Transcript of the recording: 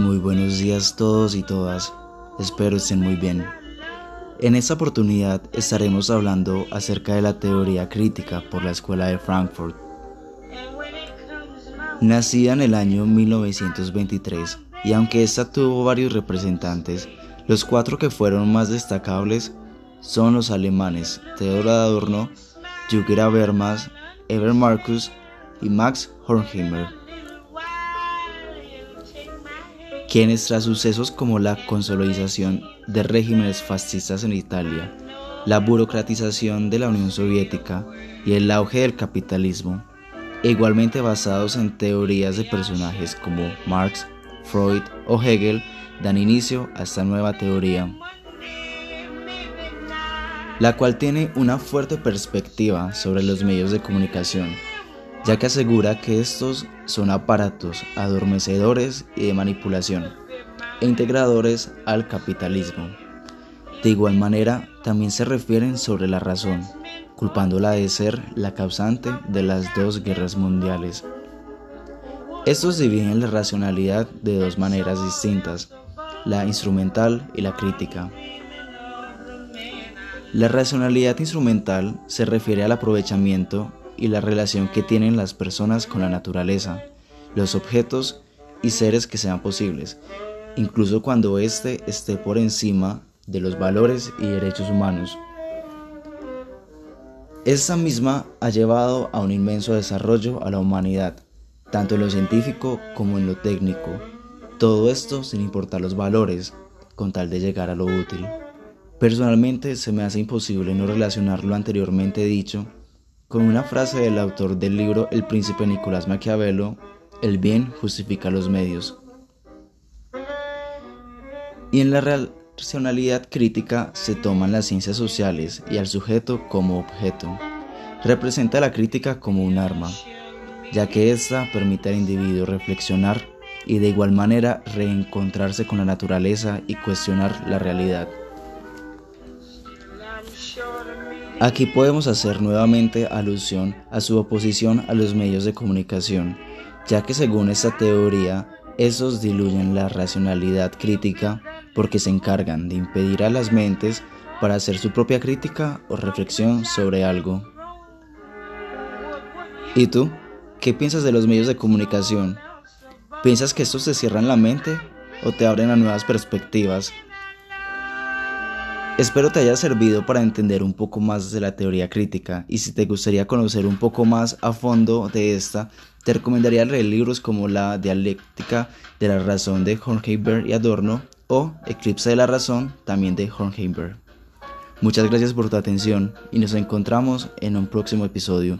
Muy buenos días todos y todas, espero estén muy bien. En esta oportunidad estaremos hablando acerca de la teoría crítica por la Escuela de Frankfurt. Nacida en el año 1923 y aunque esta tuvo varios representantes, los cuatro que fueron más destacables son los alemanes Theodor Adorno, Jürgen Habermas, Eber Marcus y Max Horkheimer quienes tras sucesos como la consolidación de regímenes fascistas en Italia, la burocratización de la Unión Soviética y el auge del capitalismo, igualmente basados en teorías de personajes como Marx, Freud o Hegel, dan inicio a esta nueva teoría, la cual tiene una fuerte perspectiva sobre los medios de comunicación ya que asegura que estos son aparatos adormecedores y de manipulación e integradores al capitalismo. De igual manera, también se refieren sobre la razón, culpándola de ser la causante de las dos guerras mundiales. Estos dividen la racionalidad de dos maneras distintas, la instrumental y la crítica. La racionalidad instrumental se refiere al aprovechamiento y la relación que tienen las personas con la naturaleza, los objetos y seres que sean posibles, incluso cuando éste esté por encima de los valores y derechos humanos. Esta misma ha llevado a un inmenso desarrollo a la humanidad, tanto en lo científico como en lo técnico, todo esto sin importar los valores, con tal de llegar a lo útil. Personalmente se me hace imposible no relacionar lo anteriormente dicho con una frase del autor del libro El príncipe Nicolás Maquiavelo, el bien justifica los medios. Y en la racionalidad crítica se toman las ciencias sociales y al sujeto como objeto. Representa la crítica como un arma, ya que ésta permite al individuo reflexionar y de igual manera reencontrarse con la naturaleza y cuestionar la realidad. Aquí podemos hacer nuevamente alusión a su oposición a los medios de comunicación, ya que según esta teoría, esos diluyen la racionalidad crítica porque se encargan de impedir a las mentes para hacer su propia crítica o reflexión sobre algo. ¿Y tú? ¿Qué piensas de los medios de comunicación? ¿Piensas que estos te cierran la mente o te abren a nuevas perspectivas Espero te haya servido para entender un poco más de la teoría crítica y si te gustaría conocer un poco más a fondo de esta, te recomendaría leer libros como La dialéctica de la razón de Horkheimer y Adorno o Eclipse de la razón también de Horkheimer. Muchas gracias por tu atención y nos encontramos en un próximo episodio.